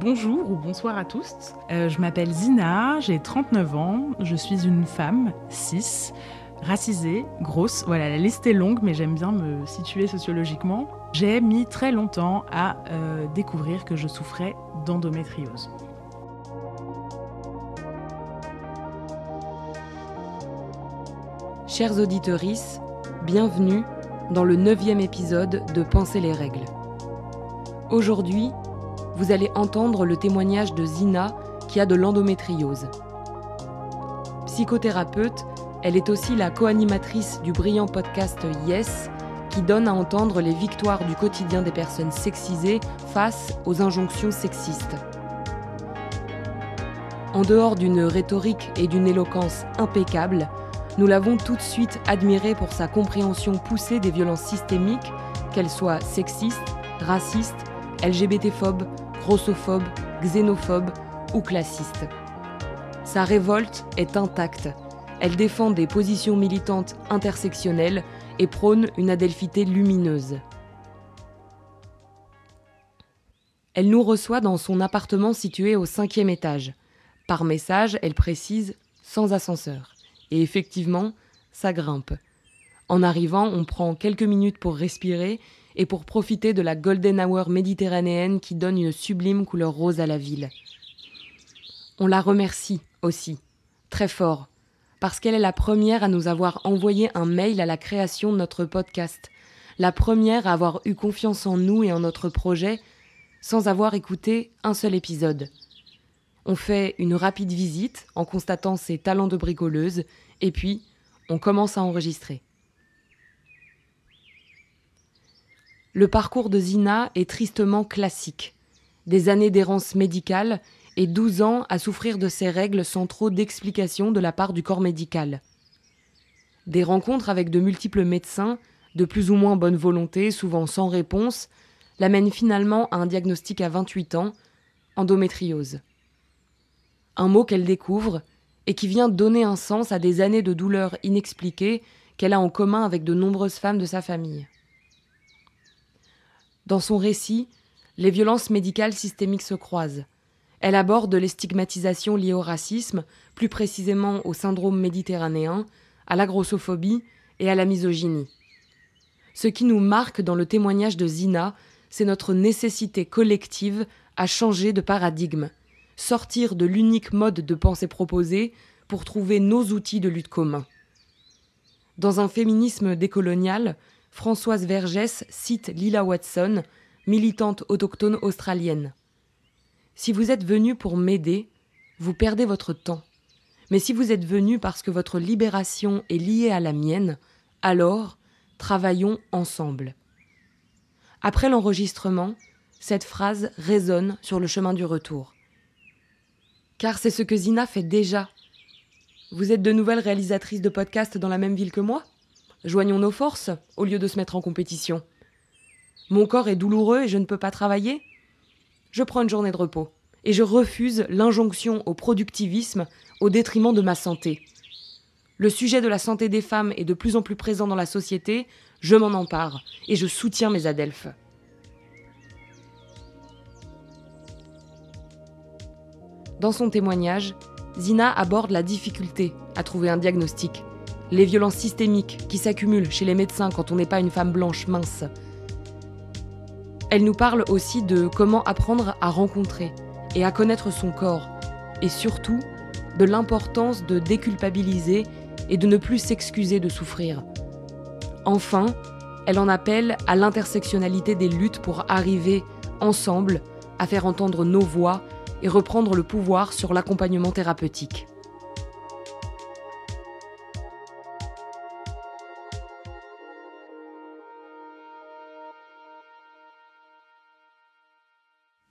Bonjour ou bonsoir à tous. Euh, je m'appelle Zina, j'ai 39 ans, je suis une femme, cis, racisée, grosse. Voilà, la liste est longue, mais j'aime bien me situer sociologiquement. J'ai mis très longtemps à euh, découvrir que je souffrais d'endométriose. Chers auditeurs, bienvenue dans le neuvième épisode de Penser les règles. Aujourd'hui, vous allez entendre le témoignage de Zina qui a de l'endométriose. Psychothérapeute, elle est aussi la co-animatrice du brillant podcast Yes qui donne à entendre les victoires du quotidien des personnes sexisées face aux injonctions sexistes. En dehors d'une rhétorique et d'une éloquence impeccable, nous l'avons tout de suite admirée pour sa compréhension poussée des violences systémiques, qu'elles soient sexistes, racistes, LGBT-phobes, grossophobes, xénophobes ou classistes. Sa révolte est intacte. Elle défend des positions militantes intersectionnelles et prône une adelphité lumineuse. Elle nous reçoit dans son appartement situé au cinquième étage. Par message, elle précise sans ascenseur. Et effectivement, ça grimpe. En arrivant, on prend quelques minutes pour respirer et pour profiter de la golden hour méditerranéenne qui donne une sublime couleur rose à la ville. On la remercie aussi, très fort, parce qu'elle est la première à nous avoir envoyé un mail à la création de notre podcast, la première à avoir eu confiance en nous et en notre projet sans avoir écouté un seul épisode. On fait une rapide visite en constatant ses talents de bricoleuse et puis, on commence à enregistrer. Le parcours de Zina est tristement classique. Des années d'errance médicale et 12 ans à souffrir de ces règles sans trop d'explications de la part du corps médical. Des rencontres avec de multiples médecins, de plus ou moins bonne volonté, souvent sans réponse, l'amènent finalement à un diagnostic à 28 ans, endométriose. Un mot qu'elle découvre et qui vient donner un sens à des années de douleurs inexpliquées qu'elle a en commun avec de nombreuses femmes de sa famille. Dans son récit, les violences médicales systémiques se croisent. Elle aborde les stigmatisations liées au racisme, plus précisément au syndrome méditerranéen, à la grossophobie et à la misogynie. Ce qui nous marque dans le témoignage de Zina, c'est notre nécessité collective à changer de paradigme, sortir de l'unique mode de pensée proposé pour trouver nos outils de lutte communs. Dans un féminisme décolonial, Françoise Vergès cite Lila Watson, militante autochtone australienne. Si vous êtes venu pour m'aider, vous perdez votre temps. Mais si vous êtes venu parce que votre libération est liée à la mienne, alors travaillons ensemble. Après l'enregistrement, cette phrase résonne sur le chemin du retour. Car c'est ce que Zina fait déjà. Vous êtes de nouvelles réalisatrices de podcasts dans la même ville que moi? Joignons nos forces au lieu de se mettre en compétition. Mon corps est douloureux et je ne peux pas travailler Je prends une journée de repos et je refuse l'injonction au productivisme au détriment de ma santé. Le sujet de la santé des femmes est de plus en plus présent dans la société, je m'en empare et je soutiens mes adelphes. Dans son témoignage, Zina aborde la difficulté à trouver un diagnostic, les violences systémiques qui s'accumulent chez les médecins quand on n'est pas une femme blanche mince. Elle nous parle aussi de comment apprendre à rencontrer et à connaître son corps, et surtout de l'importance de déculpabiliser et de ne plus s'excuser de souffrir. Enfin, elle en appelle à l'intersectionnalité des luttes pour arriver, ensemble, à faire entendre nos voix et reprendre le pouvoir sur l'accompagnement thérapeutique.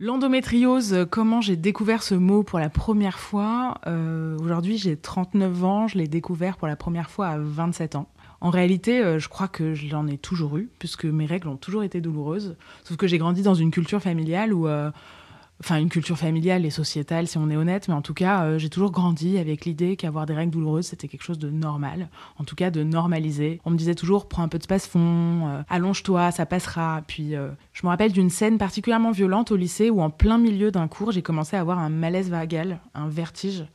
L'endométriose, comment j'ai découvert ce mot pour la première fois euh, Aujourd'hui, j'ai 39 ans, je l'ai découvert pour la première fois à 27 ans. En réalité, euh, je crois que je l'en ai toujours eu, puisque mes règles ont toujours été douloureuses. Sauf que j'ai grandi dans une culture familiale où euh, enfin une culture familiale et sociétale si on est honnête, mais en tout cas euh, j'ai toujours grandi avec l'idée qu'avoir des règles douloureuses c'était quelque chose de normal, en tout cas de normalisé. On me disait toujours prends un peu de space-fond, euh, allonge-toi, ça passera. Puis euh, je me rappelle d'une scène particulièrement violente au lycée où en plein milieu d'un cours j'ai commencé à avoir un malaise vagal, un vertige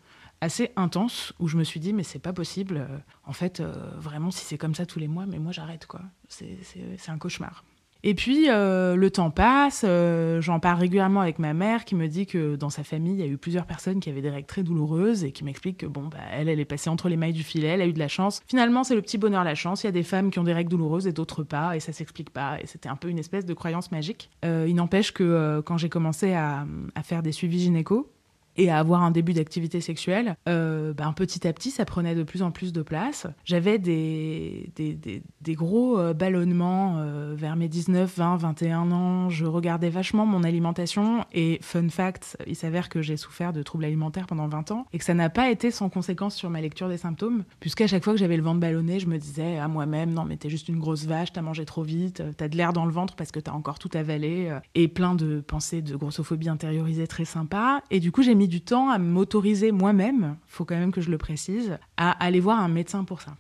assez intense où je me suis dit mais c'est pas possible en fait vraiment si c'est comme ça tous les mois mais moi j'arrête quoi c'est un cauchemar et puis, euh, le temps passe, euh, j'en parle régulièrement avec ma mère qui me dit que dans sa famille, il y a eu plusieurs personnes qui avaient des règles très douloureuses et qui m'explique que, bon, bah, elle, elle est passée entre les mailles du filet, elle a eu de la chance. Finalement, c'est le petit bonheur, la chance. Il y a des femmes qui ont des règles douloureuses et d'autres pas, et ça s'explique pas. Et c'était un peu une espèce de croyance magique. Euh, il n'empêche que quand j'ai commencé à, à faire des suivis gynéco, et à avoir un début d'activité sexuelle, euh, ben, petit à petit, ça prenait de plus en plus de place. J'avais des, des, gros euh, ballonnements euh, vers mes 19, 20, 21 ans. Je regardais vachement mon alimentation et fun fact, il s'avère que j'ai souffert de troubles alimentaires pendant 20 ans et que ça n'a pas été sans conséquence sur ma lecture des symptômes, puisqu'à chaque fois que j'avais le ventre ballonné, je me disais à moi-même, non mais t'es juste une grosse vache, t'as mangé trop vite, t'as de l'air dans le ventre parce que t'as encore tout avalé, et plein de pensées de grossophobie intériorisée très sympa. Et du coup, j'ai mis du temps à m'autoriser moi-même, faut quand même que je le précise, à aller voir un médecin pour ça.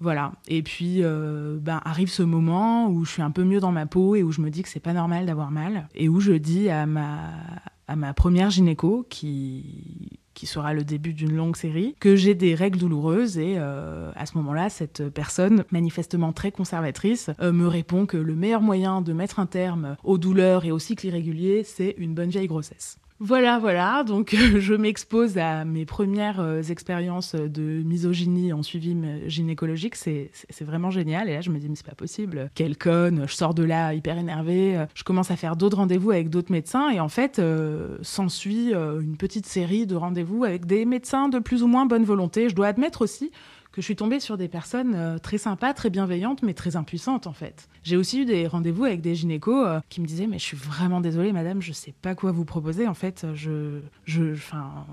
Voilà. Et puis, euh, ben, arrive ce moment où je suis un peu mieux dans ma peau et où je me dis que c'est pas normal d'avoir mal et où je dis à ma, à ma première gynéco qui qui sera le début d'une longue série, que j'ai des règles douloureuses et euh, à ce moment-là, cette personne, manifestement très conservatrice, euh, me répond que le meilleur moyen de mettre un terme aux douleurs et aux cycles irréguliers, c'est une bonne vieille grossesse. Voilà, voilà. Donc, je m'expose à mes premières euh, expériences de misogynie en suivi gynécologique. C'est vraiment génial. Et là, je me dis, mais c'est pas possible. Quelle conne. Je sors de là hyper énervée. Je commence à faire d'autres rendez-vous avec d'autres médecins. Et en fait, euh, s'ensuit euh, une petite série de rendez-vous avec des médecins de plus ou moins bonne volonté. Je dois admettre aussi que je suis tombée sur des personnes euh, très sympas, très bienveillantes, mais très impuissantes en fait. J'ai aussi eu des rendez-vous avec des gynécos euh, qui me disaient mais je suis vraiment désolée madame, je sais pas quoi vous proposer en fait, je je enfin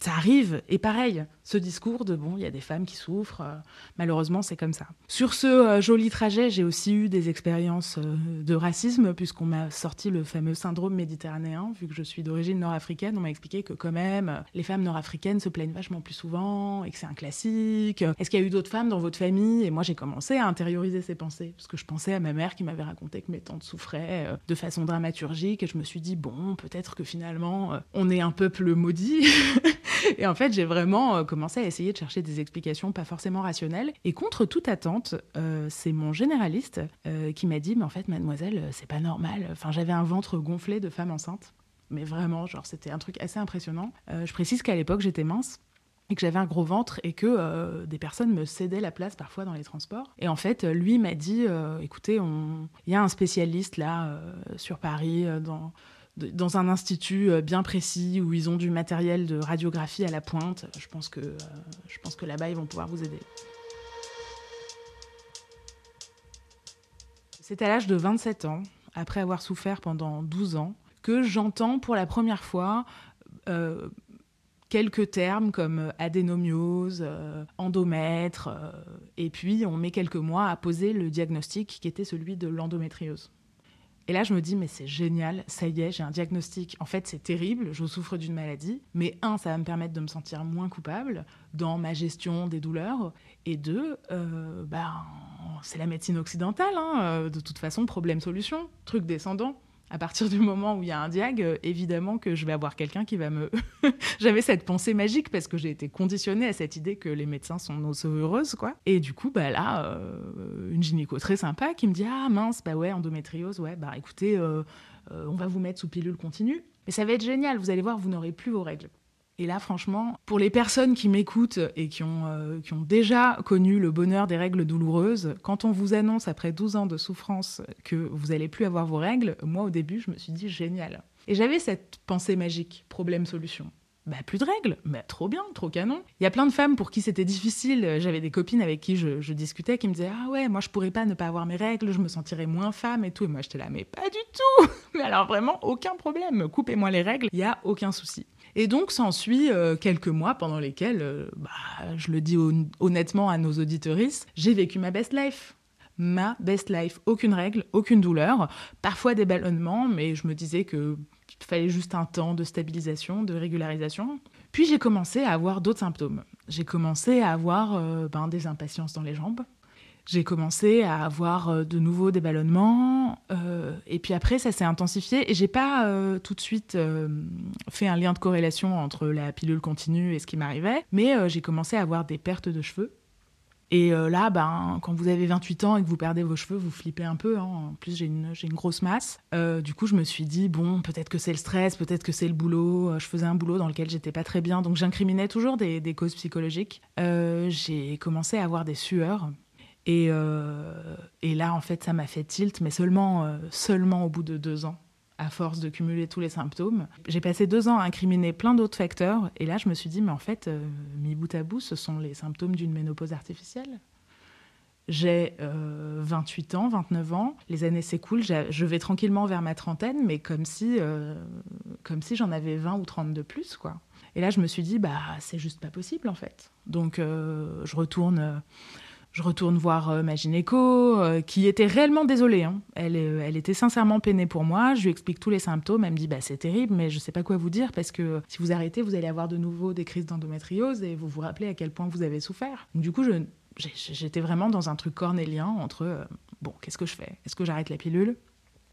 ça arrive. Et pareil, ce discours de bon, il y a des femmes qui souffrent, euh, malheureusement, c'est comme ça. Sur ce euh, joli trajet, j'ai aussi eu des expériences euh, de racisme, puisqu'on m'a sorti le fameux syndrome méditerranéen, vu que je suis d'origine nord-africaine. On m'a expliqué que, quand même, les femmes nord-africaines se plaignent vachement plus souvent et que c'est un classique. Est-ce qu'il y a eu d'autres femmes dans votre famille? Et moi, j'ai commencé à intérioriser ces pensées, parce que je pensais à ma mère qui m'avait raconté que mes tantes souffraient de façon dramaturgique, et je me suis dit, bon, peut-être que finalement, on est un peuple maudit. et en fait, j'ai vraiment euh, à essayer de chercher des explications pas forcément rationnelles. Et contre toute attente, euh, c'est mon généraliste euh, qui m'a dit, mais en fait, mademoiselle, c'est pas normal. Enfin, j'avais un ventre gonflé de femme enceinte. Mais vraiment, genre, c'était un truc assez impressionnant. je précise qu'à l'époque, j'étais mince et que j'avais un gros ventre et que des personnes me cédaient la place parfois dans les transports. Et en fait, lui m'a dit, écoutez, il y a un spécialiste là sur Paris, dans, dans un institut euh, bien précis où ils ont du matériel de radiographie à la pointe. Je pense que, euh, là-bas, ils vont pouvoir vous aider. C'est à l'âge de 27 ans, après avoir souffert pendant 12 ans, que j'entends pour la première fois euh, quelques termes comme adénomiose, endomètre, et puis on met quelques mois à poser le diagnostic qui était celui de l'endométriose. Et là, je me dis, mais c'est génial, ça y est, j'ai un diagnostic. En fait, c'est terrible, je souffre d'une maladie. Mais un, ça va me permettre de me sentir moins coupable dans ma gestion des douleurs. Et deux, euh, ben, c'est la médecine occidentale. Hein, euh, de toute façon, problème-solution, truc descendant à partir du moment où il y a un diag, euh, évidemment que je vais avoir quelqu'un qui va me. J'avais cette pensée magique parce que j'ai été conditionnée à cette idée que les médecins sont nos sauveuses, quoi. Et du coup, bah là, euh, une gynéco très sympa qui me dit Ah mince, bah ouais, endométriose, ouais, bah écoutez, euh, on va vous mettre sous pilule continue. Mais ça va être génial, vous allez voir, vous n'aurez plus vos règles. Et là, franchement, pour les personnes qui m'écoutent et qui ont, euh, qui ont déjà connu le bonheur des règles douloureuses, quand on vous annonce après 12 ans de souffrance que vous n'allez plus avoir vos règles, moi au début, je me suis dit génial. Et j'avais cette pensée magique, problème-solution. Bah, plus de règles, bah, trop bien, trop canon. Il y a plein de femmes pour qui c'était difficile. J'avais des copines avec qui je, discutais qui me disaient Ah ouais, moi je pourrais pas ne pas avoir mes règles, je me sentirais moins femme et tout. Et moi j'étais là, mais pas du tout Mais alors vraiment, aucun problème. Coupez-moi les règles, il y a aucun souci. Et donc s'ensuit euh, quelques mois pendant lesquels, euh, bah, je le dis honnêtement à nos auditorices, j'ai vécu ma best life. ma best life. Aucune règle, aucune douleur, parfois des ballonnements, mais je me disais que fallait juste un temps de stabilisation, de régularisation. Puis j'ai commencé à avoir d'autres symptômes. J'ai commencé à avoir euh, ben, des impatiences dans les jambes. J'ai commencé à avoir euh, de nouveau des ballonnements. Euh, et puis après, ça s'est intensifié. Et j'ai pas tout de suite fait un lien de corrélation entre la pilule continue et ce qui m'arrivait. Mais j'ai commencé à avoir des pertes de cheveux et euh, là, ben, quand vous avez 28 ans et que vous perdez vos cheveux, vous flippez un peu. Hein. En plus, j'ai une, une, grosse masse. Euh, du coup, je me suis dit, bon, peut-être que c'est le stress, peut-être que c'est le boulot. Euh, je faisais un boulot dans lequel j'étais pas très bien. Donc, j'incriminais toujours des, des, causes psychologiques. j'ai commencé à avoir des sueurs. Et, et là, en fait, ça m'a fait tilt, mais seulement, seulement au bout de deux ans à force de cumuler tous les symptômes. J'ai passé deux ans à incriminer plein d'autres facteurs, et là je me suis dit, mais en fait, euh, mis bout à bout, ce sont les symptômes d'une ménopause artificielle. J'ai 28 euh, ans, 29 ans, les années s'écoulent, je vais tranquillement vers ma trentaine, mais comme si, euh, comme si j'en avais 20 ou 30 de plus, quoi. Et là, je me suis dit, bah, c'est juste pas possible, en fait. Donc, je retourne je retourne voir euh, ma gynéco, euh, qui était réellement désolée. Hein. Elle, euh, elle était sincèrement peinée pour moi. Je lui explique tous les symptômes. Elle me dit bah, c'est terrible, mais je ne sais pas quoi vous dire parce que si vous arrêtez, vous allez avoir de nouveau des crises d'endométriose et vous vous rappelez à quel point vous avez souffert. du coup, j'étais vraiment dans un truc cornélien entre bon, qu'est-ce que je fais? Est-ce que j'arrête la pilule?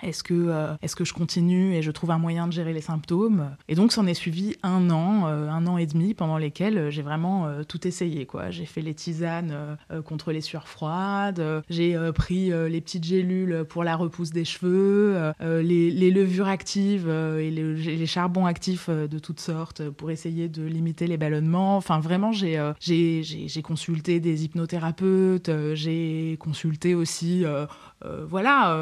Est-ce que, euh, est que je continue et je trouve un moyen de gérer les symptômes? Et donc, s'en est suivi un an, euh, un an et demi, pendant lesquels euh, j'ai vraiment tout essayé. J'ai fait les tisanes contre les sueurs froides, j'ai pris les petites gélules pour la repousse des cheveux, les, levures actives et les, charbons actifs de toutes sortes pour essayer de limiter les ballonnements. Enfin, vraiment, j'ai j'ai consulté des hypnothérapeutes, j'ai consulté aussi, voilà,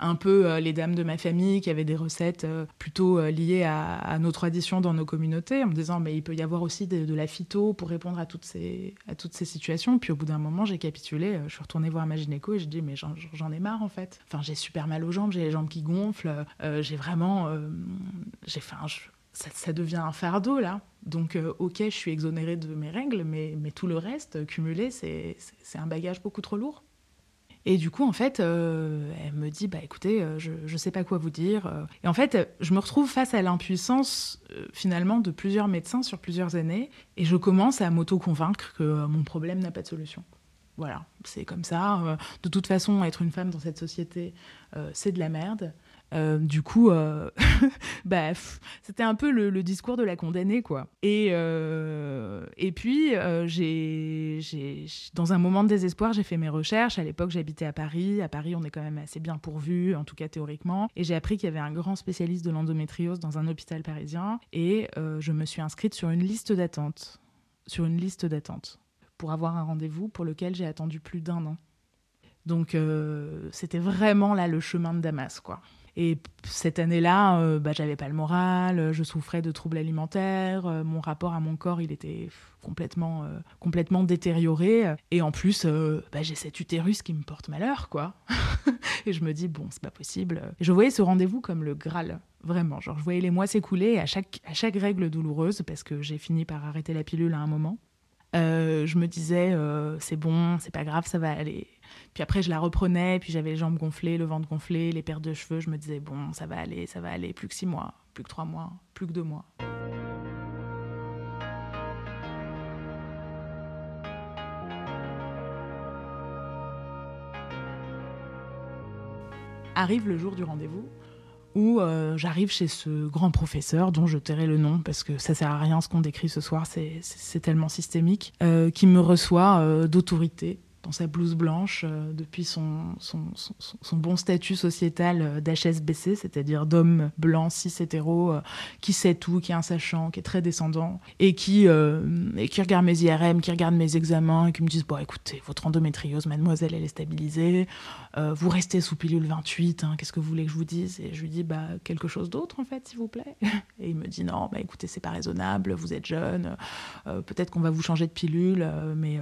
un peu euh, les dames de ma famille qui avaient des recettes euh, plutôt euh, liées à, nos traditions dans nos communautés, en me disant mais il peut y avoir aussi de, la phyto pour répondre à toutes ces, à toutes ces situations. Puis au bout d'un moment, j'ai capitulé, je suis retournée voir ma gynéco et j'ai dit mais j'en ai marre en fait. Enfin, j'ai super mal aux jambes, j'ai les jambes qui gonflent, j'ai vraiment, j'ai, ça, ça, devient un fardeau là. Donc, ok, je suis exonérée de mes règles, mais, mais tout le reste, cumulé, c'est un bagage beaucoup trop lourd. Et du coup, en fait, euh, elle me dit, bah écoutez, euh, je ne sais pas quoi vous dire. Euh. Et en fait, je me retrouve face à l'impuissance finalement de plusieurs médecins sur plusieurs années, et je commence à m'auto-convaincre que mon problème n'a pas de solution. Voilà, c'est comme ça. De toute façon, être une femme dans cette société, c'est de la merde. Euh, du coup, euh, bah, c'était un peu le, discours de la condamnée, quoi. Et, euh, et puis, j'ai, dans un moment de désespoir, j'ai fait mes recherches. À l'époque, j'habitais à Paris. À Paris, on est quand même assez bien pourvu, en tout cas théoriquement. Et j'ai appris qu'il y avait un grand spécialiste de l'endométriose dans un hôpital parisien. Et je me suis inscrite sur une liste d'attente. Sur une liste d'attente. Pour avoir un rendez-vous pour lequel j'ai attendu plus d'un an. Donc, c'était vraiment là le chemin de Damas, quoi. Et cette année-là, euh, bah, j'avais pas le moral, je souffrais de troubles alimentaires, euh, mon rapport à mon corps, il était complètement, euh, complètement détérioré. Et en plus, bah, j'ai cet utérus qui me porte malheur, quoi. et je me dis, bon, c'est pas possible. Je voyais ce rendez-vous comme le Graal, vraiment. Genre, je voyais les mois s'écouler à chaque, à chaque règle douloureuse, parce que j'ai fini par arrêter la pilule à un moment. je me disais, c'est bon, c'est pas grave, ça va aller. Puis après, je la reprenais, puis j'avais les jambes gonflées, le ventre gonflé, les paires de cheveux. Je me disais, bon, ça va aller, ça va aller. Plus que six mois, plus que trois mois, plus que deux mois. Arrive le jour du rendez-vous où euh, j'arrive chez ce grand professeur dont je tairai le nom parce que ça sert à rien ce qu'on décrit ce soir, c'est tellement systémique, euh, qui me reçoit euh, d'autorité dans sa blouse blanche euh, depuis son, bon statut sociétal euh, d'HSBC, c'est-à-dire d'homme blanc, cis hétéro, euh, qui sait tout, qui est un sachant, qui est très descendant, et qui, regarde mes IRM, qui regarde mes examens, et qui me disent Bon, écoutez, votre endométriose, mademoiselle, elle est stabilisée, vous restez sous pilule 28, hein, qu'est-ce que vous voulez que je vous dise? Et je lui dis Bah, quelque chose d'autre, en fait, s'il vous plaît. Et il me dit Non, bah écoutez, c'est pas raisonnable, vous êtes jeune, peut-être qu'on va vous changer de pilule, mais,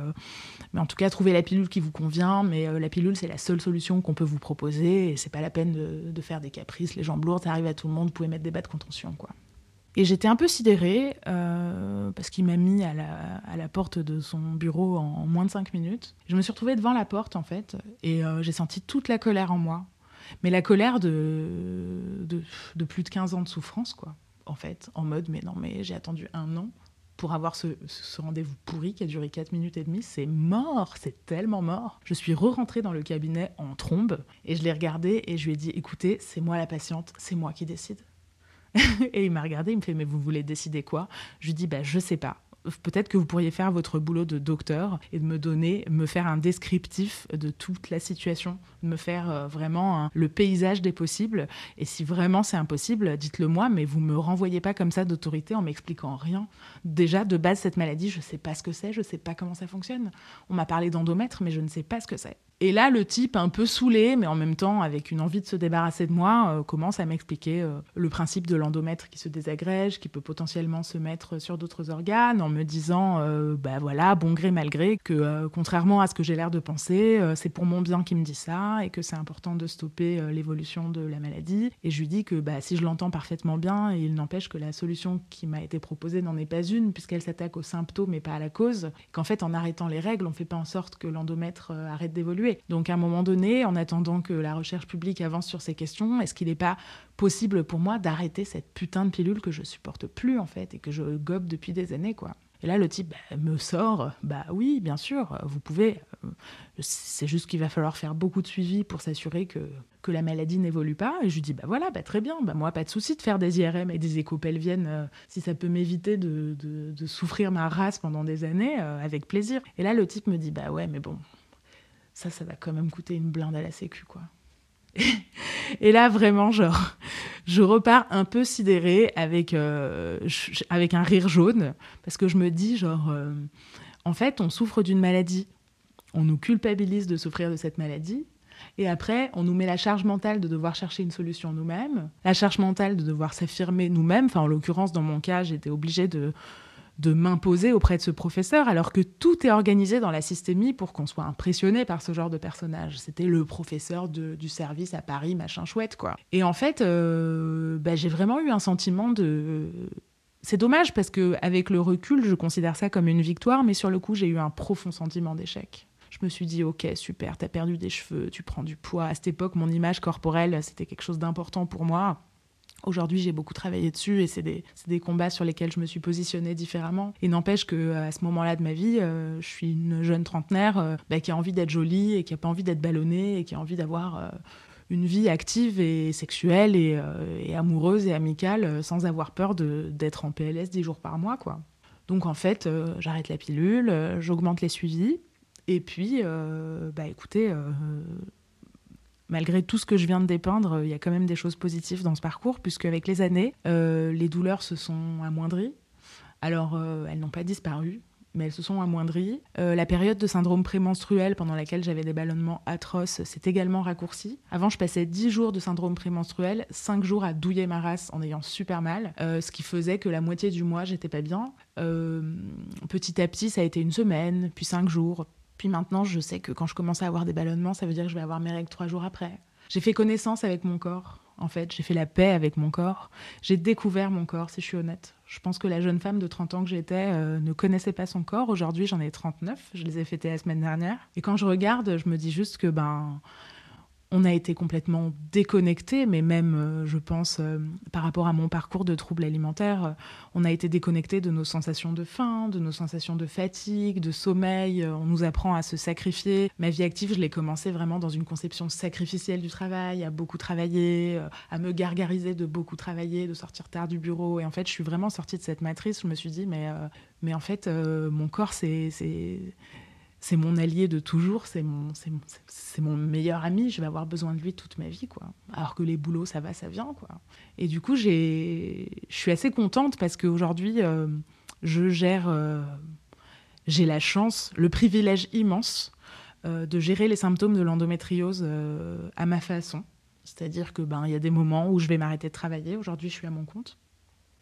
mais en tout cas, trouvez la pilule qui vous convient, mais euh, la pilule, c'est la seule solution qu'on peut vous proposer et c'est pas la peine de, faire des caprices. Les jambes lourdes, ça arrive à tout le monde, vous pouvez mettre des bas de contention, quoi. Et j'étais un peu sidérée euh, parce qu'il m'a mis à la, à la, porte de son bureau en moins de cinq minutes. Je me suis retrouvée devant la porte en fait et euh, j'ai senti toute la colère en moi. Mais la colère de, de, de, plus de 15 ans de souffrance, quoi, en fait, en mode mais non, mais j'ai attendu un an pour avoir ce, rendez-vous pourri qui a duré 4 minutes et demie. C'est mort, c'est tellement mort. Je suis re-rentrée dans le cabinet en trombe et je l'ai regardé et je lui ai dit écoutez, c'est moi la patiente, c'est moi qui décide. et il m'a regardé, il me fait Mais vous voulez décider quoi? Je lui dis bah, Je sais pas peut-être que vous pourriez faire votre boulot de docteur et de me donner, me faire un descriptif de toute la situation, me faire euh, vraiment le paysage des possibles. Et si vraiment c'est impossible, dites-le moi, mais vous me renvoyez pas comme ça d'autorité en m'expliquant rien. Déjà, de base, cette maladie, je sais pas ce que c'est, je sais pas comment ça fonctionne. On m'a parlé d'endomètre, mais je ne sais pas ce que c'est. Et là, le type, un peu saoulé, mais en même temps avec une envie de se débarrasser de moi, euh, commence à m'expliquer euh, le principe de l'endomètre qui se désagrège, qui peut potentiellement se mettre sur d'autres organes, en me disant, euh, bah voilà, bon gré, mal gré, que contrairement à ce que j'ai l'air de penser, c'est pour mon bien qu'il me dit ça, et que c'est important de stopper l'évolution de la maladie. Et je lui dis que bah, si je l'entends parfaitement bien, il n'empêche que la solution qui m'a été proposée n'en est pas une, puisqu'elle s'attaque aux symptômes et pas à la cause, qu'en fait, en arrêtant les règles, on ne fait pas en sorte que l'endomètre arrête d'évoluer. Donc à un moment donné, en attendant que la recherche publique avance sur ces questions, est-ce qu'il n'est pas possible pour moi d'arrêter cette putain de pilule que je supporte plus en fait et que je gobe depuis des années quoi? Et là, le type bah, me sort, bah oui, bien sûr, vous pouvez. Euh, c'est juste qu'il va falloir faire beaucoup de suivi pour s'assurer que, que la maladie n'évolue pas. Et je lui dis, bah voilà, bah très bien, bah moi, pas de souci de faire des IRM et des échos pelviennes euh, si ça peut m'éviter de, de, souffrir ma race pendant des années, euh, avec plaisir. Et là, le type me dit, bah ouais, mais bon, ça, ça va quand même coûter une blinde à la sécu, quoi. Et là, vraiment, genre, je repars un peu sidérée avec, euh, avec un rire jaune, parce que je me dis, genre, euh, en fait, on souffre d'une maladie. On nous culpabilise de souffrir de cette maladie. Et après, on nous met la charge mentale de devoir chercher une solution nous-mêmes, la charge mentale de devoir s'affirmer nous-mêmes. Enfin, en l'occurrence, dans mon cas, j'étais obligée de de m'imposer auprès de ce professeur, alors que tout est organisé dans la systémie pour qu'on soit impressionné par ce genre de personnage. C'était le professeur du service à Paris, machin chouette, quoi. Et en fait, euh, bah, j'ai vraiment eu un sentiment de... C'est dommage parce que avec le recul, je considère ça comme une victoire, mais sur le coup, j'ai eu un profond sentiment d'échec. Je me suis dit, ok, super, t'as perdu des cheveux, tu prends du poids. À cette époque, mon image corporelle, c'était quelque chose d'important pour moi. Aujourd'hui, j'ai beaucoup travaillé dessus et c'est des, combats sur lesquels je me suis positionnée différemment. Et n'empêche que à ce moment-là de ma vie, euh, je suis une jeune trentenaire euh, bah, qui a envie d'être jolie et qui n'a pas envie d'être ballonnée et qui a envie d'avoir euh, une vie active et sexuelle et, et amoureuse et amicale sans avoir peur d'être en PLS 10 jours par mois. quoi. Donc en fait, j'arrête la pilule, j'augmente les suivis. Et puis, bah écoutez, malgré tout ce que je viens de dépeindre, il y a quand même des choses positives dans ce parcours, puisque avec les années, euh, les douleurs se sont amoindries. Alors, euh, elles n'ont pas disparu, mais elles se sont amoindries. Euh, la période de syndrome prémenstruel pendant laquelle j'avais des ballonnements atroces s'est également raccourcie. Avant, je passais 10 jours de syndrome prémenstruel, 5 jours à douiller ma race en ayant super mal, ce qui faisait que la moitié du mois, j'étais pas bien. petit à petit, ça a été une semaine, puis 5 jours, puis maintenant, je sais que quand je commence à avoir des ballonnements, ça veut dire que je vais avoir mes règles trois jours après. J'ai fait connaissance avec mon corps, en fait. J'ai fait la paix avec mon corps. J'ai découvert mon corps, si je suis honnête. Je pense que la jeune femme de 30 ans que j'étais euh, ne connaissait pas son corps. Aujourd'hui, j'en ai 39. Je les ai fêtés la semaine dernière. Et quand je regarde, je me dis juste que ben on a été complètement déconnecté, mais même, euh, je pense, euh, par rapport à mon parcours de troubles alimentaires, euh, on a été déconnecté de nos sensations de faim, de nos sensations de fatigue, de sommeil. on nous apprend à se sacrifier. Ma vie active, je l'ai commencé vraiment dans une conception sacrificielle du travail, à beaucoup travailler, à me gargariser de beaucoup travailler, de sortir tard du bureau. Et en fait, je suis vraiment sortie de cette matrice. Je me suis dit, mais, mais en fait, mon corps, c'est c'est mon allié de toujours, c'est mon, c'est mon, meilleur ami, je vais avoir besoin de lui toute ma vie, quoi. Alors que les boulots, ça va, ça vient, quoi. Et du coup, je suis assez contente parce qu'aujourd'hui, euh, je gère, euh, j'ai la chance, le privilège immense euh, de gérer les symptômes de l'endométriose à ma façon. C'est-à-dire que ben il y a des moments où je vais m'arrêter de travailler. Aujourd'hui, je suis à mon compte.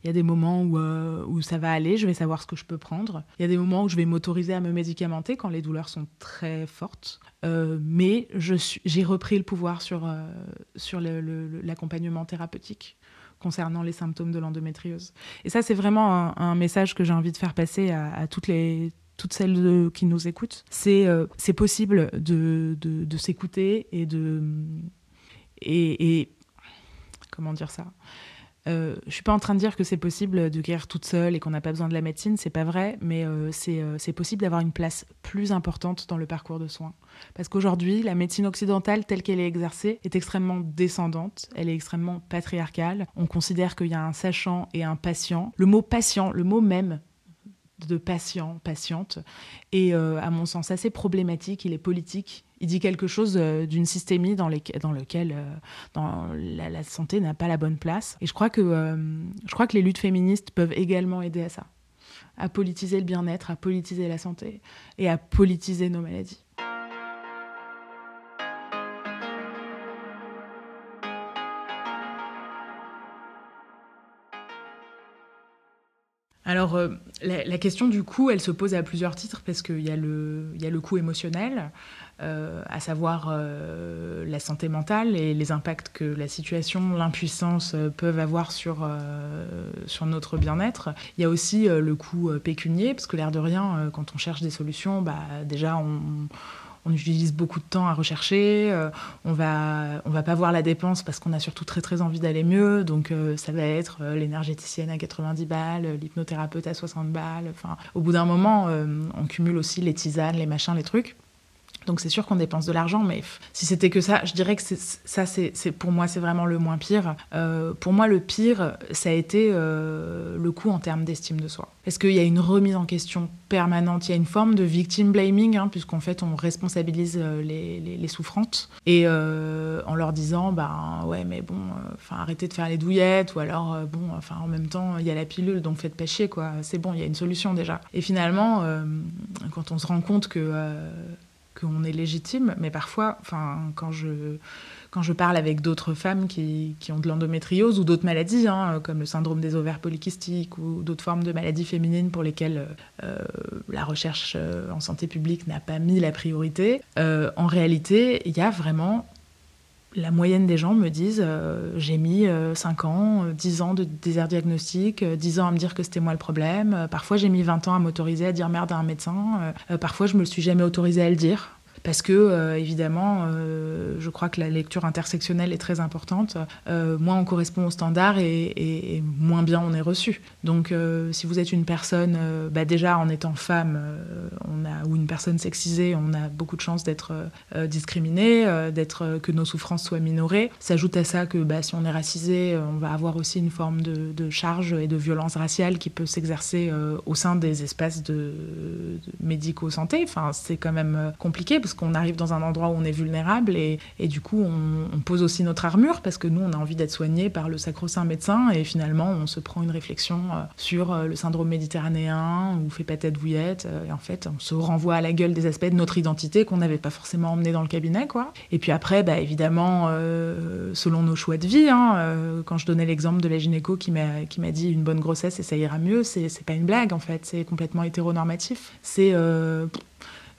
Il y a des moments où, euh, où ça va aller, je vais savoir ce que je peux prendre. Il y a des moments où je vais m'autoriser à me médicamenter quand les douleurs sont très fortes. Euh, mais j'ai repris le pouvoir sur, euh, l'accompagnement thérapeutique concernant les symptômes de l'endométriose. Et ça, c'est vraiment un, message que j'ai envie de faire passer à, toutes les toutes celles qui nous écoutent. C'est possible de, s'écouter et de et comment dire ça? Euh, je suis pas en train de dire que c'est possible de guérir toute seule et qu'on n'a pas besoin de la médecine, c'est pas vrai, mais euh, euh, c'est possible d'avoir une place plus importante dans le parcours de soins. Parce qu'aujourd'hui, la médecine occidentale telle qu'elle est exercée est extrêmement descendante, elle est extrêmement patriarcale. On considère qu'il y a un sachant et un patient. Le mot patient, le mot même de patient, patiente, est à mon sens assez problématique, il est politique il dit quelque chose euh, d'une systémie dans, dans lequel euh, dans la, santé n'a pas la bonne place. Et je crois, que, euh, je crois que les luttes féministes peuvent également aider à ça, à politiser le bien-être, à politiser la santé et à politiser nos maladies. Alors, la, question du coût, elle se pose à plusieurs titres parce qu'il y, a le, y a le coût émotionnel, euh, à savoir euh, la santé mentale et les impacts que la situation, l'impuissance euh, peuvent avoir sur, sur notre bien-être. Il y a aussi le coût pécunier, parce que l'air de rien, quand on cherche des solutions, bah, déjà on on utilise beaucoup de temps à rechercher, on va va pas voir la dépense parce qu'on a surtout très très envie d'aller mieux, donc ça va être l'énergéticienne à 90 balles, l'hypnothérapeute à 60 balles. Enfin, au bout d'un moment, on cumule aussi les tisanes, les machins, les trucs. Donc c'est sûr qu'on dépense de l'argent, mais si c'était que ça, je dirais que ça, c'est pour moi, c'est vraiment le moins pire. Euh, pour moi, le pire, ça a été euh, le coût en termes d'estime de soi. Parce qu'il y a une remise en question permanente, il y a une forme de victim blaming, hein, puisqu'en fait, on responsabilise euh, les, les, souffrantes, et en leur disant, bah ouais, mais bon, enfin arrêtez de faire les douillettes, ou alors, bon, enfin en même temps, il y a la pilule, donc faites pas chier, quoi. C'est bon, il y a une solution déjà. Et finalement, quand on se rend compte que qu'on est légitime, mais parfois, quand je, quand je parle avec d'autres femmes qui, qui, ont de l'endométriose ou d'autres maladies, hein, comme le syndrome des ovaires polykystiques ou d'autres formes de maladies féminines pour lesquelles euh, la recherche euh, en santé publique n'a pas mis la priorité, euh, en réalité, il y a vraiment la moyenne des gens me disent euh, j'ai mis 5 euh, ans, 10 euh, ans de désert diagnostic, 10 ans à me dire que c'était moi le problème. parfois j'ai mis 20 ans à m'autoriser à dire merde à un médecin. parfois je me le suis jamais autorisé à le dire parce que euh, évidemment, euh, je crois que la lecture intersectionnelle est très importante. Euh, moins on correspond au standard et, moins bien on est reçu. Donc, si vous êtes une personne, bah, déjà en étant femme, ou une personne sexisée, on a beaucoup de chances d'être discriminé, d'être que nos souffrances soient minorées. S'ajoute à ça que bah, si on est racisé, on va avoir aussi une forme de, charge et de violence raciale qui peut s'exercer au sein des espaces de, de médico santé. Enfin, c'est quand même compliqué qu'on arrive dans un endroit où on est vulnérable et, du coup on, pose aussi notre armure parce que nous on a envie d'être soigné par le sacro-saint médecin et finalement on se prend une réflexion euh, sur euh, le syndrome méditerranéen ou fait pas tête bouillette euh, et en fait on se renvoie à la gueule des aspects de notre identité qu'on n'avait pas forcément emmené dans le cabinet quoi. Et puis après bah, évidemment selon nos choix de vie hein, quand je donnais l'exemple de la gynéco qui m'a qui m'a dit une bonne grossesse et ça ira mieux c'est pas une blague en fait c'est complètement hétéronormatif c'est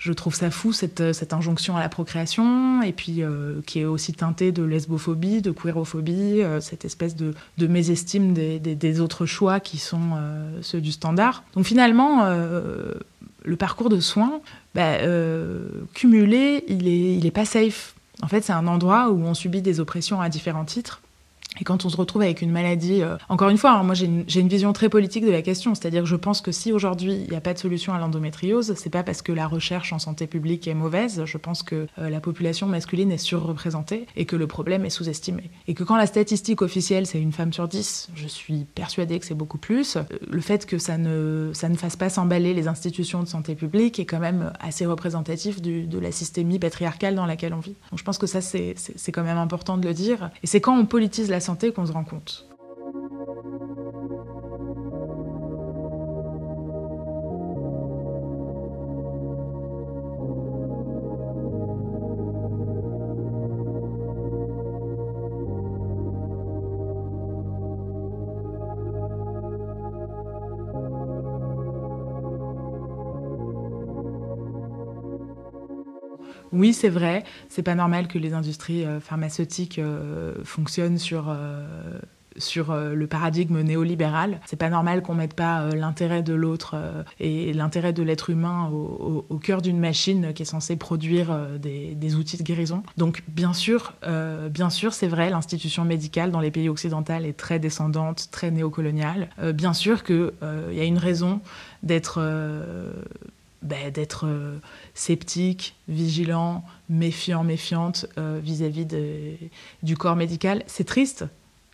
je trouve ça fou, cette, euh, cette injonction à la procréation, et puis euh, qui est aussi teintée de lesbophobie, de queerophobie, euh, cette espèce de, de mésestime des, des, autres choix qui sont ceux du standard. Donc finalement, le parcours de soins, bah, cumulé, il n'est il est pas safe. En fait, c'est un endroit où on subit des oppressions à différents titres. Et quand on se retrouve avec une maladie, euh, encore une fois, hein, moi j'ai une, vision très politique de la question, c'est-à-dire que je pense que si aujourd'hui il n'y a pas de solution à l'endométriose, c'est pas parce que la recherche en santé publique est mauvaise, je pense que euh, la population masculine est surreprésentée et que le problème est sous-estimé. Et que quand la statistique officielle c'est une femme sur dix, je suis persuadée que c'est beaucoup plus, euh, le fait que ça ne, ça ne fasse pas s'emballer les institutions de santé publique est quand même assez représentatif de la systémie patriarcale dans laquelle on vit. Donc je pense que ça c'est quand même important de le dire. Et c'est quand on politise la santé qu'on se rend compte. C'est vrai. C'est pas normal que les industries euh, pharmaceutiques euh, fonctionnent sur euh, sur le paradigme néolibéral. C'est pas normal qu'on mette pas l'intérêt de l'autre et l'intérêt de l'être humain au, cœur d'une machine qui est censée produire des, outils de guérison. Donc bien sûr, bien sûr, c'est vrai, l'institution médicale dans les pays occidentaux est très descendante, très néocoloniale. bien sûr qu'il y a une raison d'être bah, d'être sceptique, vigilant, méfiant, méfiante vis-à-vis du corps médical. C'est triste,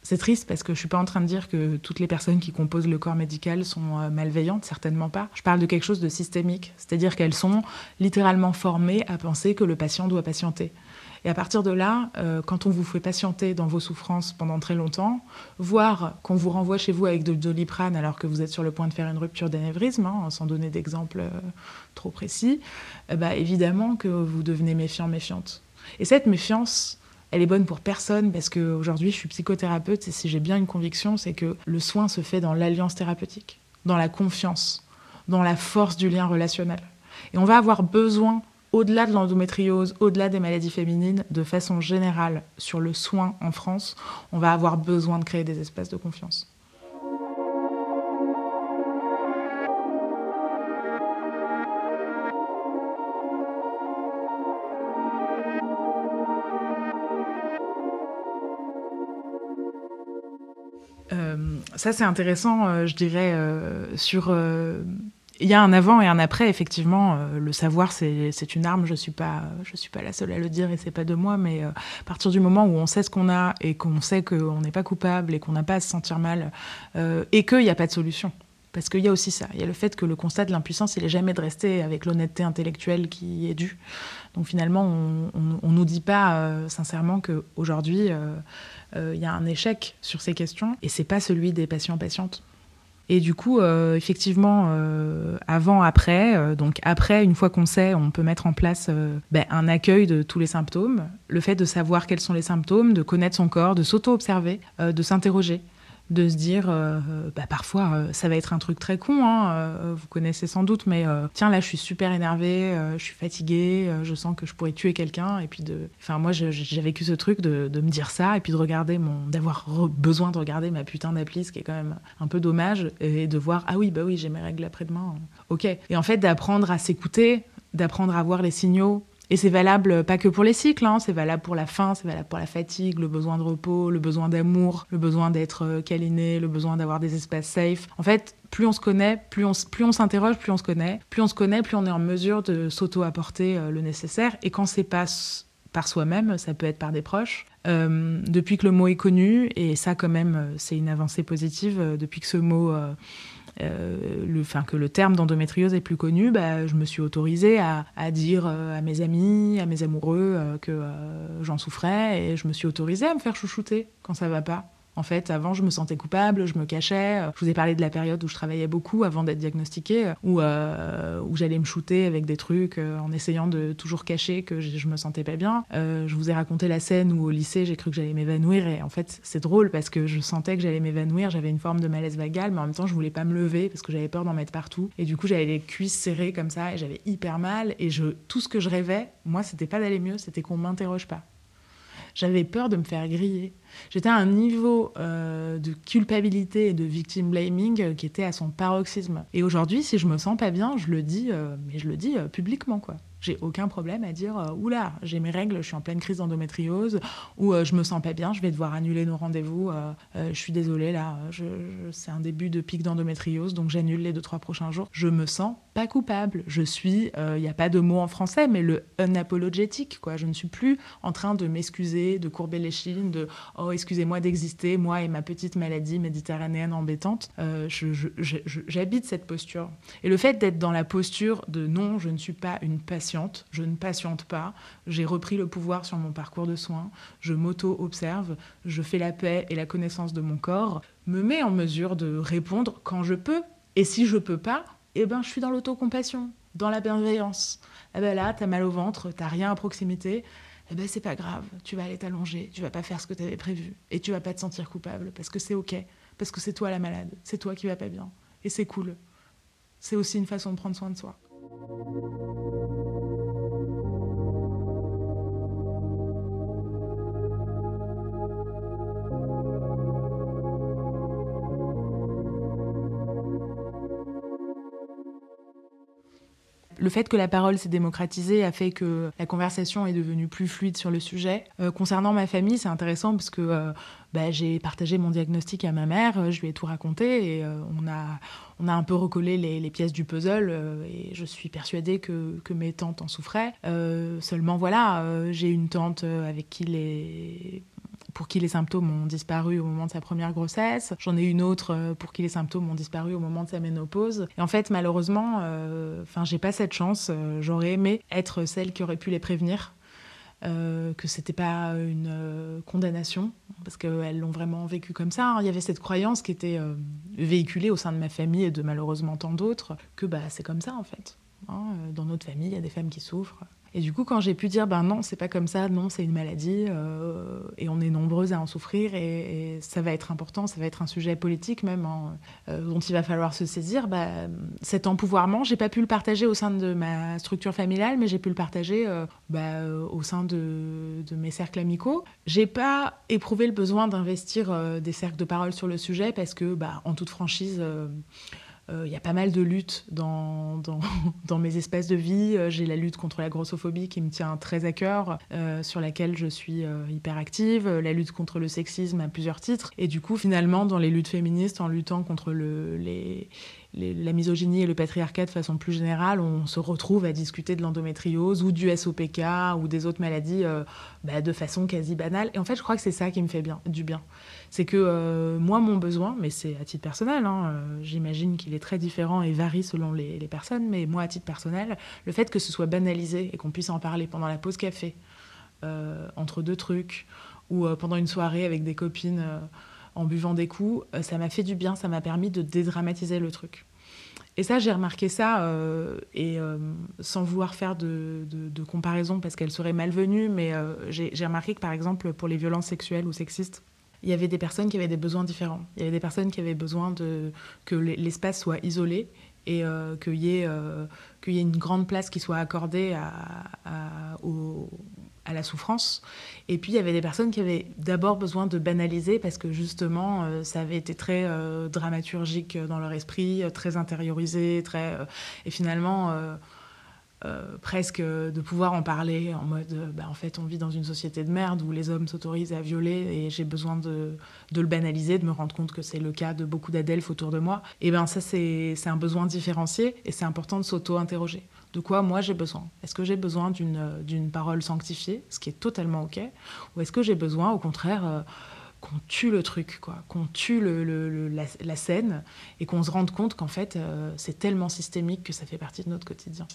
c'est triste parce que je suis pas en train de dire que toutes les personnes qui composent le corps médical sont euh, malveillantes, certainement pas. Je parle de quelque chose de systémique, c'est-à-dire qu'elles sont littéralement formées à penser que le patient doit patienter. Et à partir de là, euh, quand on vous fait patienter dans vos souffrances pendant très longtemps, voire qu'on vous renvoie chez vous avec de doliprane alors que vous êtes sur le point de faire une rupture d'anévrisme, hein, sans donner d'exemple euh, trop précis, bah, évidemment que vous devenez méfiant, méfiante. Et cette méfiance, elle est bonne pour personne parce qu'aujourd'hui, je suis psychothérapeute et si j'ai bien une conviction, c'est que le soin se fait dans l'alliance thérapeutique, dans la confiance, dans la force du lien relationnel. Et on va avoir besoin, au-delà de l'endométriose, au-delà des maladies féminines, de façon générale, sur le soin en France, on va avoir besoin de créer des espaces de confiance. ça, c'est intéressant, euh, je dirais, euh, sur euh, il y a un avant et un après, effectivement. le savoir, c'est une arme. Je suis suis pas la seule à le dire et c'est pas de moi. Mais à partir du moment où on sait ce qu'on a et qu'on sait qu'on n'est pas coupable et qu'on n'a pas à se sentir mal et qu'il n'y a pas de solution. Parce qu'il y a aussi ça. Il y a le fait que le constat de l'impuissance, il n'est jamais de rester avec l'honnêteté intellectuelle qui est due. Donc finalement, on ne nous dit pas sincèrement qu'aujourd'hui, euh, il y a un échec sur ces questions et c'est pas celui des patients-patientes. Et du coup, euh, effectivement, euh, avant, après, donc après, une fois qu'on sait, on peut mettre en place ben, un accueil de tous les symptômes, le fait de savoir quels sont les symptômes, de connaître son corps, de s'auto-observer, de s'interroger de se dire, euh, bah, parfois, euh, ça va être un truc très con, hein, euh, vous connaissez sans doute, mais tiens, là, je suis super énervée, je suis fatiguée, je sens que je pourrais tuer quelqu'un. Et puis, de... enfin, moi, j'ai vécu ce truc de, me dire ça, et puis de regarder mon. d'avoir besoin de regarder ma putain d'appli, ce qui est quand même un peu dommage, et de voir, ah oui, bah oui, j'ai mes règles après-demain. Ok. Et en fait, d'apprendre à s'écouter, d'apprendre à voir les signaux, et c'est valable pas que pour les cycles, hein, c'est valable pour la faim, c'est valable pour la fatigue, le besoin de repos, le besoin d'amour, le besoin d'être euh, câliné, le besoin d'avoir des espaces safe. En fait, plus on se connaît, plus on, plus on s'interroge, plus on se connaît. Plus on se connaît, plus on est en mesure de s'auto-apporter euh, le nécessaire. Et quand c'est pas par soi-même, ça peut être par des proches. Euh, depuis que le mot est connu, et ça quand même c'est une avancée positive, depuis que ce mot euh, enfin, que le terme d'endométriose est plus connu, bah, je me suis autorisée à, dire euh, à mes amis, à mes amoureux euh, que j'en souffrais et je me suis autorisée à me faire chouchouter quand ça va pas. En fait, avant, je me sentais coupable, je me cachais. Je vous ai parlé de la période où je travaillais beaucoup avant d'être diagnostiquée, où, euh, où j'allais me shooter avec des trucs euh, en essayant de toujours cacher que je, me sentais pas bien. Euh, je vous ai raconté la scène où au lycée, j'ai cru que j'allais m'évanouir. Et en fait, c'est drôle parce que je sentais que j'allais m'évanouir. J'avais une forme de malaise vagal, mais en même temps, je voulais pas me lever parce que j'avais peur d'en mettre partout. Et du coup, j'avais les cuisses serrées comme ça et j'avais hyper mal. Et je, tout ce que je rêvais, moi, c'était pas d'aller mieux, c'était qu'on m'interroge pas. J'avais peur de me faire griller. J'étais à un niveau euh, de culpabilité et de victim blaming euh, qui était à son paroxysme. Et aujourd'hui, si je me sens pas bien, je le dis, euh, mais je le dis publiquement, quoi. J'ai aucun problème à dire oula, j'ai mes règles, je suis en pleine crise d'endométriose, ou je me sens pas bien, je vais devoir annuler nos rendez-vous. Je suis désolée là, c'est un début de pic d'endométriose, donc j'annule les deux trois prochains jours. Je me sens pas coupable. Je suis, il n'y a pas de mot en français, mais le unapologétique quoi. Je ne suis plus en train de m'excuser, de courber les chines, de oh excusez-moi d'exister, moi et ma petite maladie méditerranéenne embêtante. J'habite cette posture. Et le fait d'être dans la posture de non, je ne suis pas une patiente je ne patiente pas, j'ai repris le pouvoir sur mon parcours de soins, je m'auto-observe, je fais la paix et la connaissance de mon corps, me met en mesure de répondre quand je peux. Et si je peux pas, eh ben, je suis dans l'autocompassion, dans la bienveillance. Eh ben là, t'as mal au ventre, t'as rien à proximité, eh ben c'est pas grave, tu vas aller t'allonger, tu vas pas faire ce que tu avais prévu et tu vas pas te sentir coupable parce que c'est ok, parce que c'est toi la malade, c'est toi qui va pas bien et c'est cool. C'est aussi une façon de prendre soin de soi. Le fait que la parole s'est démocratisée a fait que la conversation est devenue plus fluide sur le sujet. Euh, concernant ma famille, c'est intéressant parce que euh, bah, j'ai partagé mon diagnostic à ma mère, euh, je lui ai tout raconté et on, a, un peu recollé les, pièces du puzzle et je suis persuadée que, que mes tantes en souffraient. seulement voilà, j'ai une tante avec qui les pour qui les symptômes ont disparu au moment de sa première grossesse. J'en ai une autre euh, pour qui les symptômes ont disparu au moment de sa ménopause. Et en fait, malheureusement, euh, enfin, j'ai pas cette chance. Euh, j'aurais aimé être celle qui aurait pu les prévenir. Euh, que c'était pas une condamnation, parce qu'elles l'ont vraiment vécu comme ça. Hein. Il y avait cette croyance qui était véhiculée au sein de ma famille et de malheureusement tant d'autres, que bah, c'est comme ça en fait. Hein. Dans notre famille, il y a des femmes qui souffrent. Et du coup, quand j'ai pu dire, ben non, c'est pas comme ça, non, c'est une maladie, euh, et on est nombreuses à en souffrir, et, ça va être important, ça va être un sujet politique même, hein, euh, dont il va falloir se saisir, bah, cet empouvoirment, j'ai pas pu le partager au sein de ma structure familiale, mais j'ai pu le partager euh, bah, au sein de, mes cercles amicaux. J'ai pas éprouvé le besoin d'investir des cercles de parole sur le sujet, parce que, bah, en toute franchise, euh, il y a pas mal de luttes dans, dans, mes espaces de vie. Euh, j'ai la lutte contre la grossophobie qui me tient très à cœur, euh, sur laquelle je suis hyper active, la lutte contre le sexisme à plusieurs titres. Et du coup, finalement, dans les luttes féministes, en luttant contre la misogynie et le patriarcat de façon plus générale, on se retrouve à discuter de l'endométriose ou du SOPK ou des autres maladies bah, de façon quasi banale. Et en fait, je crois que c'est ça qui me fait bien, du bien c'est que euh, moi, mon besoin, mais c'est à titre personnel, hein, euh, j'imagine qu'il est très différent et varie selon les, personnes, mais moi, à titre personnel, le fait que ce soit banalisé et qu'on puisse en parler pendant la pause café, euh, entre deux trucs, ou pendant une soirée avec des copines en buvant des coups, ça m'a fait du bien, ça m'a permis de dédramatiser le truc. Et ça, j'ai remarqué ça, et sans vouloir faire de, de comparaison parce qu'elle serait malvenue, mais j'ai remarqué que par exemple pour les violences sexuelles ou sexistes, il y avait des personnes qui avaient des besoins différents. Il y avait des personnes qui avaient besoin de, que l'espace soit isolé et euh, qu'il y, euh, y, ait une grande place qui soit accordée à, à, à, la souffrance. Et puis, il y avait des personnes qui avaient d'abord besoin de banaliser parce que justement, euh, ça avait été très euh, dramaturgique dans leur esprit, très intériorisé, très... et finalement euh, presque de pouvoir en parler en mode euh, bah, en fait on vit dans une société de merde où les hommes s'autorisent à violer et j'ai besoin de, le banaliser, de me rendre compte que c'est le cas de beaucoup d'adelphes autour de moi. Et bien ça c'est un besoin différencié et c'est important de s'auto-interroger. De quoi moi j'ai besoin? Est-ce que j'ai besoin d'une parole sanctifiée, ce qui est totalement ok, ou est-ce que j'ai besoin au contraire euh, qu'on tue le truc, quoi, qu'on tue la, scène et qu'on se rende compte qu'en fait c'est tellement systémique que ça fait partie de notre quotidien?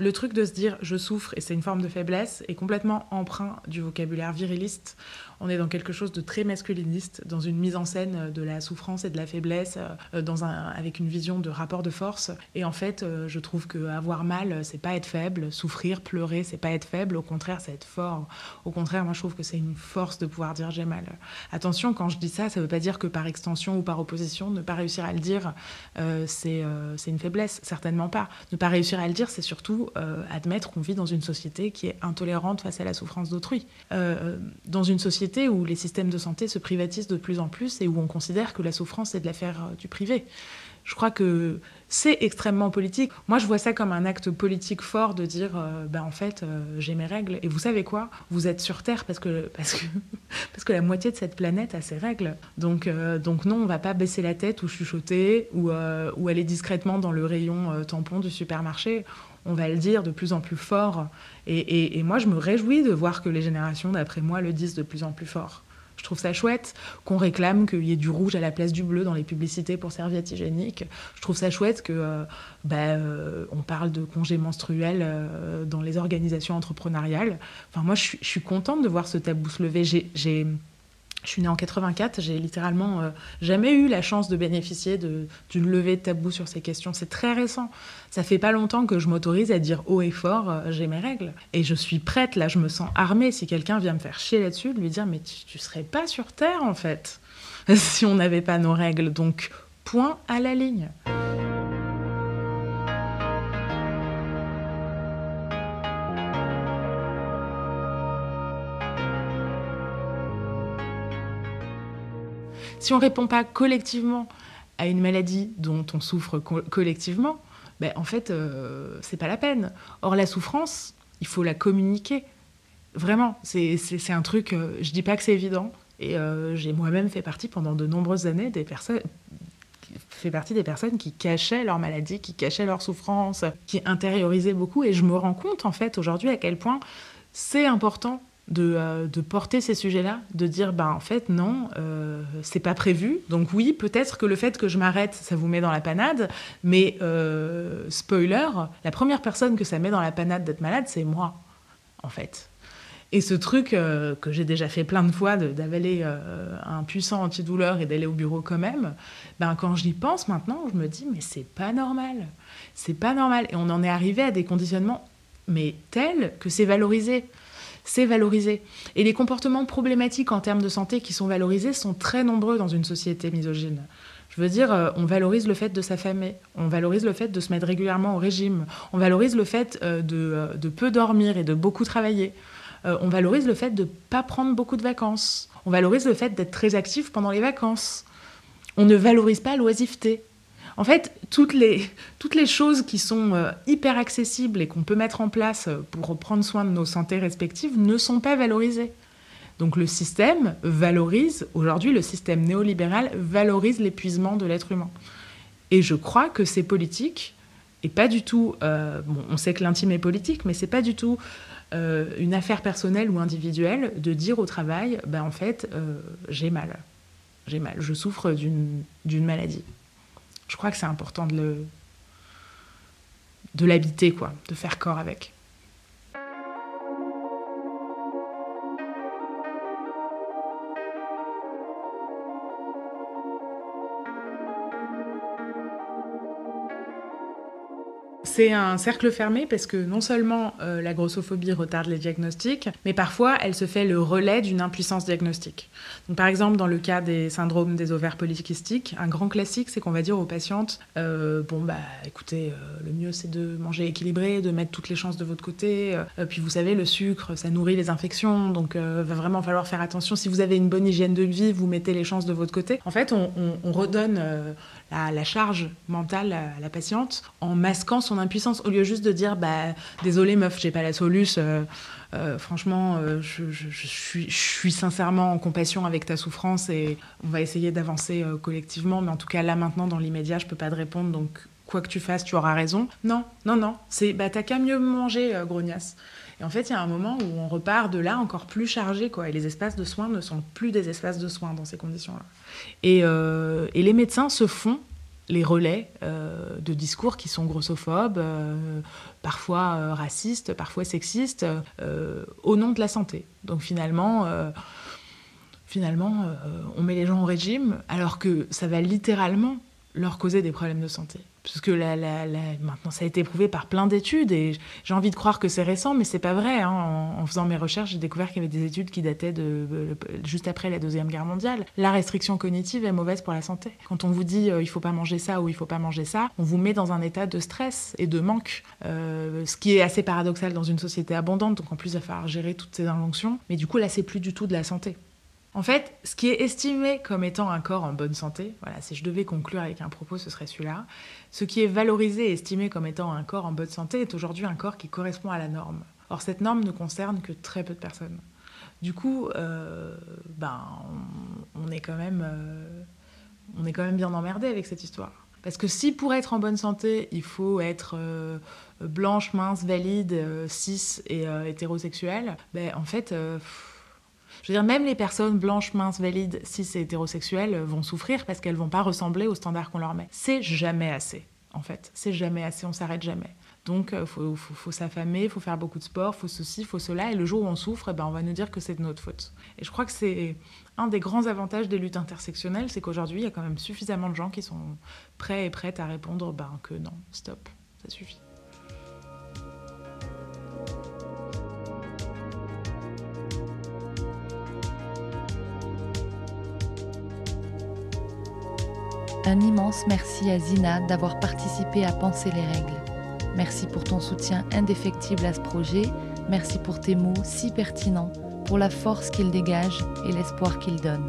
Le truc de se dire je souffre et c'est une forme de faiblesse est complètement emprunt du vocabulaire viriliste. On est dans quelque chose de très masculiniste, dans une mise en scène de la souffrance et de la faiblesse, euh, avec une vision de rapport de force. Et en fait, euh, je trouve que avoir mal, c'est pas être faible, souffrir, pleurer, c'est pas être faible. Au contraire, c'est être fort. Au contraire, moi, je trouve que c'est une force de pouvoir dire j'ai mal. Attention, quand je dis ça, ça veut pas dire que par extension ou par opposition, ne pas réussir à le dire, euh, c'est une faiblesse. Certainement pas. Ne pas réussir à le dire, c'est surtout euh, admettre qu'on vit dans une société qui est intolérante face à la souffrance d'autrui. Euh, dans une société où les systèmes de santé se privatisent de plus en plus et où on considère que la souffrance est de l'affaire euh, du privé. Je crois que c'est extrêmement politique. Moi, je vois ça comme un acte politique fort de dire, ben en fait, j'ai mes règles. Et vous savez quoi? Vous êtes sur Terre parce que, parce, que, parce que la moitié de cette planète a ses règles. Donc, donc non, on va pas baisser la tête ou chuchoter ou, ou aller discrètement dans le rayon tampon du supermarché on va le dire de plus en plus fort. Et, moi, je me réjouis de voir que les générations d'après moi le disent de plus en plus fort. Je trouve ça chouette qu'on réclame qu'il y ait du rouge à la place du bleu dans les publicités pour serviettes hygiéniques. Je trouve ça chouette que euh, bah, euh, on parle de congés menstruels euh, dans les organisations entrepreneuriales. Enfin, moi, je, suis contente de voir ce tabou se lever. Je suis née en 84, j'ai littéralement euh, jamais eu la chance de bénéficier d'une levée de tabou sur ces questions. C'est très récent. Ça fait pas longtemps que je m'autorise à dire haut et fort euh, j'ai mes règles. Et je suis prête, là, je me sens armée. Si quelqu'un vient me faire chier là-dessus, de lui dire mais tu, tu serais pas sur Terre en fait si on n'avait pas nos règles. Donc, point à la ligne. Si on répond pas collectivement à une maladie dont on souffre collectivement, ben, en fait, euh, c'est pas la peine. Or, la souffrance, il faut la communiquer. Vraiment, c'est un truc, euh, je dis pas que c'est évident. Et euh, j'ai moi-même fait partie pendant de nombreuses années des personnes fait partie des personnes qui cachaient leur maladie, qui cachaient leur souffrance, qui intériorisaient beaucoup. Et je me rends compte, en fait, aujourd'hui, à quel point c'est important de, euh, de, porter ces sujets-là, de dire, ben, en fait, non, euh, c'est pas prévu. Donc oui, peut-être que le fait que je m'arrête, ça vous met dans la panade, mais euh, spoiler, la première personne que ça met dans la panade d'être malade, c'est moi, en fait. Et ce truc que j'ai déjà fait plein de fois, d'avaler un puissant antidouleur et d'aller au bureau quand même, ben, quand j'y pense maintenant, je me dis, mais c'est pas normal. C'est pas normal. Et on en est arrivé à des conditionnements, mais tels que c'est valorisé. C'est valorisé. Et les comportements problématiques en termes de santé qui sont valorisés sont très nombreux dans une société misogyne. Je veux dire, euh, on valorise le fait de s'affamer, on valorise le fait de se mettre régulièrement au régime, on valorise le fait de, de peu dormir et de beaucoup travailler. Euh, on valorise le fait de ne pas prendre beaucoup de vacances. On valorise le fait d'être très actif pendant les vacances. On ne valorise pas l'oisiveté. En fait, toutes les, toutes les choses qui sont euh, hyper accessibles et qu'on peut mettre en place euh, pour prendre soin de nos santé respectives ne sont pas valorisées. Donc le système valorise, aujourd'hui le système néolibéral valorise l'épuisement de l'être humain. Et je crois que ces politiques, et pas du tout, bon, on sait que l'intime est politique, mais c'est pas du tout euh, une affaire personnelle ou individuelle, de dire au travail, ben en fait, euh, j'ai mal. J'ai mal. Je souffre d'une maladie. Je crois que c'est important de l'habiter, quoi, de faire corps avec. C'est un cercle fermé parce que non seulement euh, la grossophobie retarde les diagnostics, mais parfois elle se fait le relais d'une impuissance diagnostique. Par exemple, dans le cas des syndromes des ovaires polykystiques, un grand classique, c'est qu'on va dire aux patientes euh, Bon, bah écoutez, euh, le mieux c'est de manger équilibré, de mettre toutes les chances de votre côté. puis vous savez, le sucre, ça nourrit les infections, donc va vraiment falloir faire attention. Si vous avez une bonne hygiène de vie, vous mettez les chances de votre côté. En fait, on, redonne la, charge mentale à la patiente en masquant son impuissance. Au lieu juste de dire bah désolé meuf j'ai pas la soluce euh, euh, franchement euh, je, suis, je, suis, sincèrement en compassion avec ta souffrance et on va essayer d'avancer collectivement. Mais en tout cas là maintenant dans l'immédiat je peux pas te répondre. Donc quoi que tu fasses tu auras raison. Non non non. C'est bah t'as qu'à mieux manger grognasse et en fait, il y a un moment où on repart de là encore plus chargé, quoi. Et les espaces de soins ne sont plus des espaces de soins dans ces conditions-là. Et, et, les médecins se font les relais euh, de discours qui sont grossophobes, euh, parfois euh, racistes, parfois sexistes, au nom de la santé. Donc finalement, finalement on met les gens au régime alors que ça va littéralement leur causer des problèmes de santé puisque la, maintenant ça a été prouvé par plein d'études et j'ai envie de croire que c'est récent, mais c'est pas vrai. Hein. En, faisant mes recherches, j'ai découvert qu'il y avait des études qui dataient de, juste après la deuxième guerre mondiale. La restriction cognitive est mauvaise pour la santé. Quand on vous dit euh, il faut pas manger ça ou il faut pas manger ça, on vous met dans un état de stress et de manque, euh, ce qui est assez paradoxal dans une société abondante. Donc en plus il va falloir gérer toutes ces injonctions, mais du coup là c'est plus du tout de la santé. En fait, ce qui est estimé comme étant un corps en bonne santé, voilà, si je devais conclure avec un propos, ce serait celui-là. Ce qui est valorisé et estimé comme étant un corps en bonne santé est aujourd'hui un corps qui correspond à la norme. Or, cette norme ne concerne que très peu de personnes. Du coup, euh, ben, on, est quand même, euh, on est quand même bien emmerdé avec cette histoire. Parce que si pour être en bonne santé, il faut être euh, blanche, mince, valide, cis et hétérosexuelle, ben, en fait je veux dire, même les personnes blanches, minces, valides, cis et hétérosexuelles vont souffrir parce qu'elles vont pas ressembler aux standards qu'on leur met. C'est jamais assez, en fait. C'est jamais assez, on s'arrête jamais. Donc, il euh, faut, faut, s'affamer, il faut faire beaucoup de sport, il faut ceci, il faut cela. Et le jour où on souffre, eh ben, on va nous dire que c'est de notre faute. Et je crois que c'est un des grands avantages des luttes intersectionnelles, c'est qu'aujourd'hui, il y a quand même suffisamment de gens qui sont prêts et prêtes à répondre ben, que non, stop, ça suffit. Un immense merci à Zina d'avoir participé à penser les règles. Merci pour ton soutien indéfectible à ce projet. Merci pour tes mots si pertinents, pour la force qu'ils dégagent et l'espoir qu'ils donnent.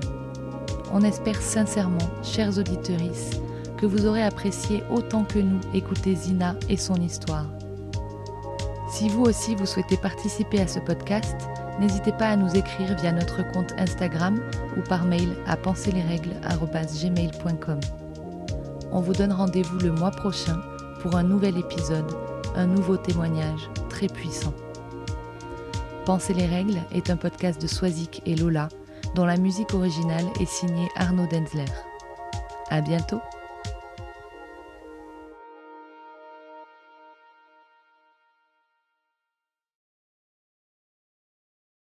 On espère sincèrement, chers auditeurs, que vous aurez apprécié autant que nous écouter Zina et son histoire. Si vous aussi vous souhaitez participer à ce podcast, n'hésitez pas à nous écrire via notre compte Instagram ou par mail à penserlesrègles.gmail.com. On vous donne rendez-vous le mois prochain pour un nouvel épisode, un nouveau témoignage très puissant. Penser les règles est un podcast de Swazik et Lola, dont la musique originale est signée Arnaud Denzler. À bientôt!